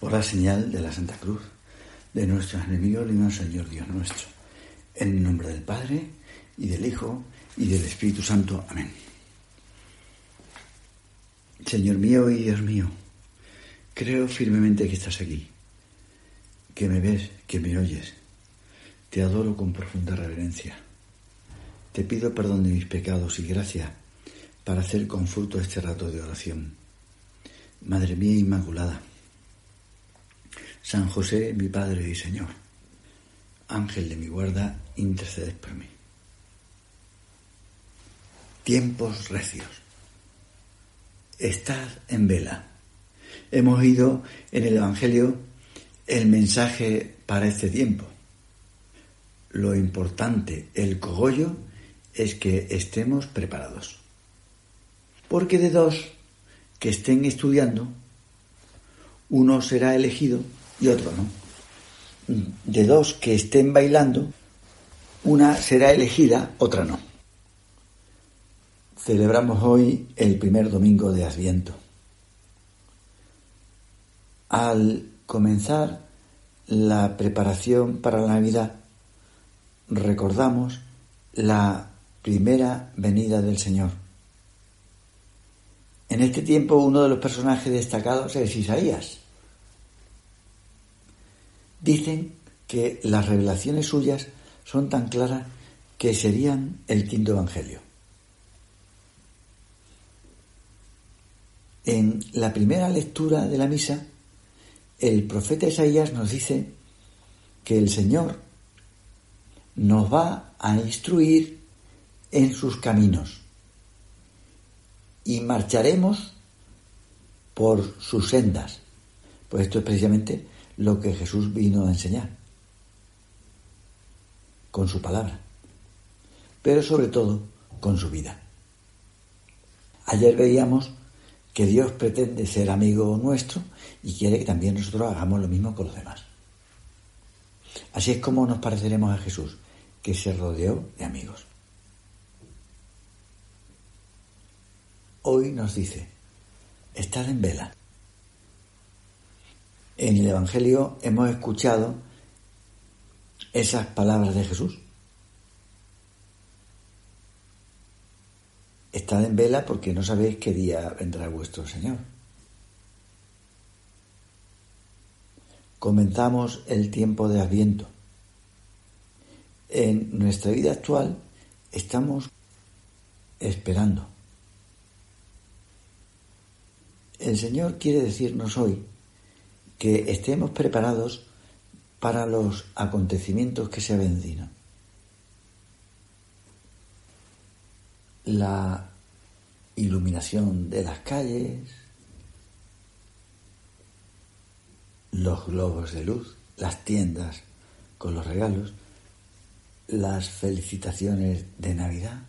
Por la señal de la Santa Cruz, de nuestros enemigos, libre Señor Dios nuestro. En el nombre del Padre, y del Hijo, y del Espíritu Santo. Amén. Señor mío y Dios mío, creo firmemente que estás aquí, que me ves, que me oyes. Te adoro con profunda reverencia. Te pido perdón de mis pecados y gracia para hacer con fruto este rato de oración. Madre mía Inmaculada, San José, mi Padre y Señor, Ángel de mi guarda, interceded por mí. Tiempos recios. Estad en vela. Hemos oído en el Evangelio el mensaje para este tiempo. Lo importante, el cogollo, es que estemos preparados. Porque de dos que estén estudiando, uno será elegido y otro no. De dos que estén bailando, una será elegida, otra no. Celebramos hoy el primer domingo de Adviento. Al comenzar la preparación para la Navidad, recordamos la primera venida del Señor. En este tiempo uno de los personajes destacados es Isaías. Dicen que las revelaciones suyas son tan claras que serían el quinto evangelio. En la primera lectura de la misa, el profeta Isaías nos dice que el Señor nos va a instruir en sus caminos y marcharemos por sus sendas. Pues esto es precisamente lo que Jesús vino a enseñar con su palabra, pero sobre todo con su vida. Ayer veíamos que Dios pretende ser amigo nuestro y quiere que también nosotros hagamos lo mismo con los demás. Así es como nos pareceremos a Jesús, que se rodeó de amigos. Hoy nos dice, estar en vela. En el Evangelio hemos escuchado esas palabras de Jesús. Estad en vela porque no sabéis qué día vendrá vuestro Señor. Comenzamos el tiempo de Adviento. En nuestra vida actual estamos esperando. El Señor quiere decirnos hoy que estemos preparados para los acontecimientos que se avecinan. La iluminación de las calles, los globos de luz, las tiendas con los regalos, las felicitaciones de Navidad,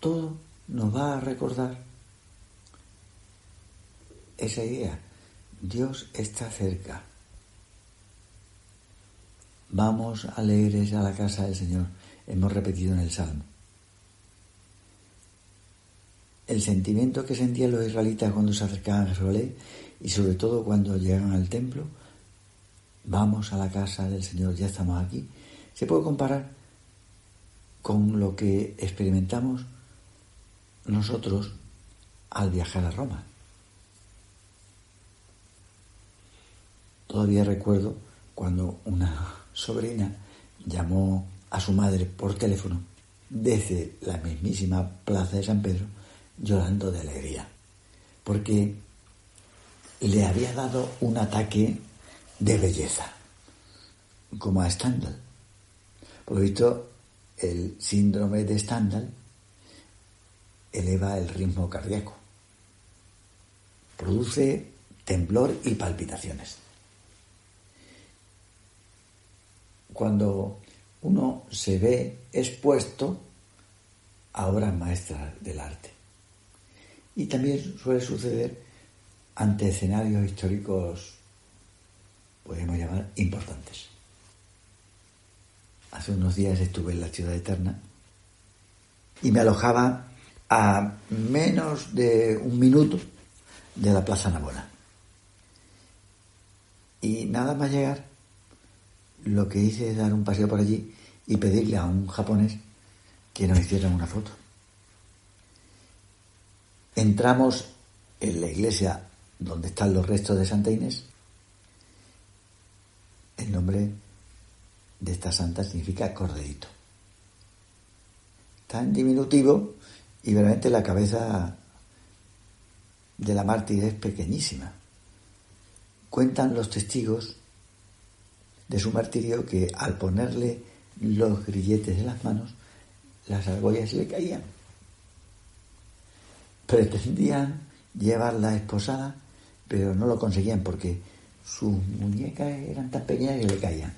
todo nos va a recordar esa idea. Dios está cerca. Vamos alegres a la casa del Señor. Hemos repetido en el Salmo. El sentimiento que sentían los israelitas cuando se acercaban a Jerusalén y sobre todo cuando llegan al templo, vamos a la casa del Señor, ya estamos aquí, se puede comparar con lo que experimentamos nosotros al viajar a Roma. Todavía recuerdo cuando una sobrina llamó a su madre por teléfono desde la mismísima plaza de San Pedro llorando de alegría, porque le había dado un ataque de belleza, como a Stendhal. Por lo visto, el síndrome de Stendhal eleva el ritmo cardíaco, produce temblor y palpitaciones. Cuando uno se ve expuesto a obras maestras del arte. Y también suele suceder ante escenarios históricos, podemos llamar, importantes. Hace unos días estuve en la ciudad eterna y me alojaba a menos de un minuto de la Plaza Navona. Y nada más llegar, lo que hice es dar un paseo por allí y pedirle a un japonés que nos hiciera una foto. Entramos en la iglesia donde están los restos de Santa Inés. El nombre de esta santa significa corderito. Tan diminutivo y realmente la cabeza de la mártir es pequeñísima. Cuentan los testigos de su martirio que al ponerle los grilletes en las manos, las argollas le caían. Pretendían llevarla esposada, pero no lo conseguían porque sus muñecas eran tan pequeñas que le caían.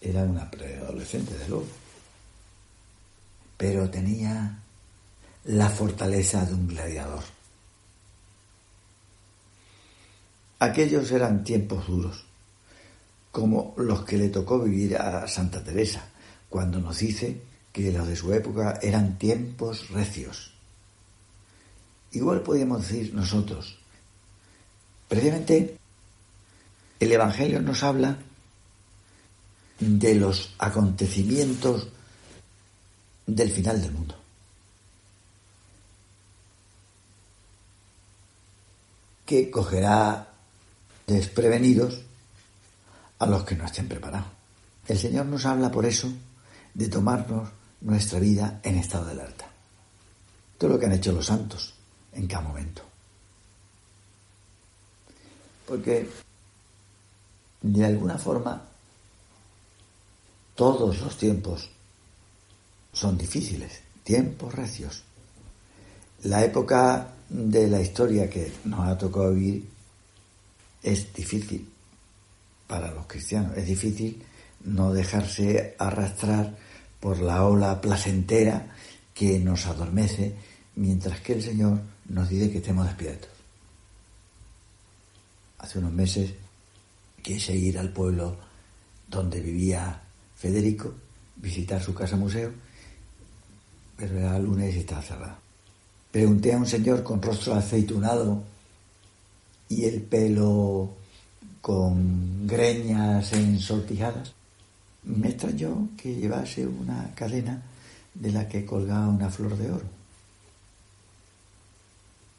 Era una preadolescente, de luego. Pero tenía la fortaleza de un gladiador. Aquellos eran tiempos duros, como los que le tocó vivir a Santa Teresa, cuando nos dice que los de su época eran tiempos recios. Igual podríamos decir nosotros. Precisamente el Evangelio nos habla de los acontecimientos del final del mundo. que cogerá desprevenidos a los que no estén preparados. El Señor nos habla por eso de tomarnos nuestra vida en estado de alerta. Todo lo que han hecho los santos en cada momento. Porque de alguna forma todos los tiempos son difíciles, tiempos recios. La época de la historia que nos ha tocado vivir es difícil para los cristianos, es difícil no dejarse arrastrar por la ola placentera que nos adormece, mientras que el Señor nos dice que estemos despiertos. Hace unos meses quise ir al pueblo donde vivía Federico, visitar su casa museo, pero era lunes y estaba cerrado. Pregunté a un señor con rostro aceitunado y el pelo con greñas ensortijadas. Me extrañó que llevase una cadena de la que colgaba una flor de oro.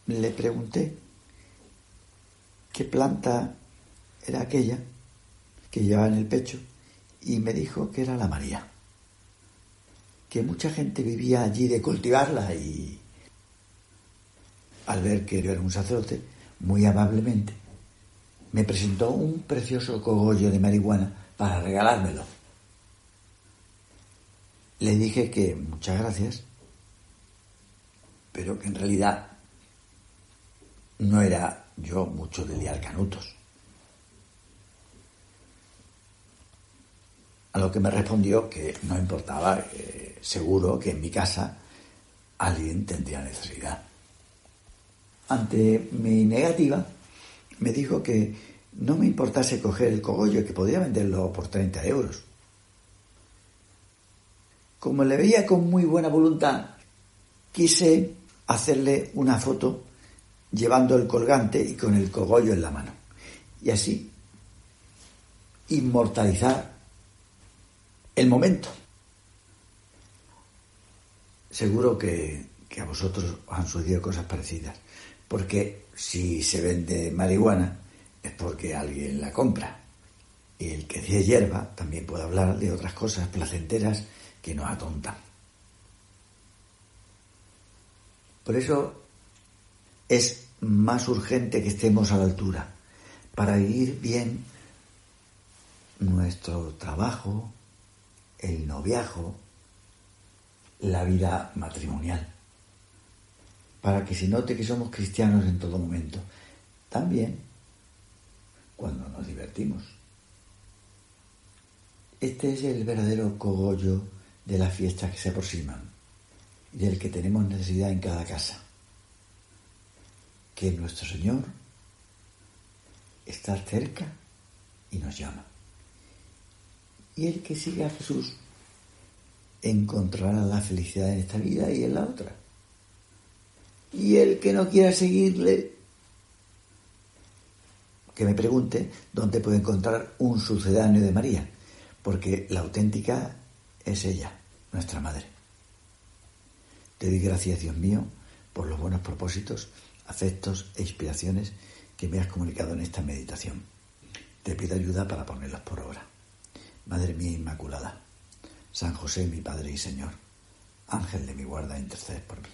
Le pregunté qué planta era aquella que llevaba en el pecho y me dijo que era la María, que mucha gente vivía allí de cultivarla y al ver que yo era un sacerdote, muy amablemente, me presentó un precioso cogollo de marihuana para regalármelo. Le dije que muchas gracias, pero que en realidad no era yo mucho de liar canutos. A lo que me respondió que no importaba, seguro que en mi casa alguien tendría necesidad. Ante mi negativa, me dijo que no me importase coger el cogollo, que podía venderlo por 30 euros. Como le veía con muy buena voluntad, quise hacerle una foto llevando el colgante y con el cogollo en la mano. Y así inmortalizar el momento. Seguro que, que a vosotros os han sucedido cosas parecidas porque si se vende marihuana es porque alguien la compra. Y el que dice hierba también puede hablar de otras cosas placenteras que nos atontan. Por eso es más urgente que estemos a la altura para vivir bien nuestro trabajo, el noviajo, la vida matrimonial para que se note que somos cristianos en todo momento. También cuando nos divertimos. Este es el verdadero cogollo de las fiestas que se aproximan y del que tenemos necesidad en cada casa. Que nuestro Señor está cerca y nos llama. Y el que sigue a Jesús encontrará la felicidad en esta vida y en la otra. Y el que no quiera seguirle que me pregunte dónde puedo encontrar un sucedáneo de María, porque la auténtica es ella, nuestra madre. Te doy gracias, Dios mío, por los buenos propósitos, afectos e inspiraciones que me has comunicado en esta meditación. Te pido ayuda para ponerlos por obra. Madre mía Inmaculada, San José, mi Padre y Señor, Ángel de mi guarda, intercede por mí.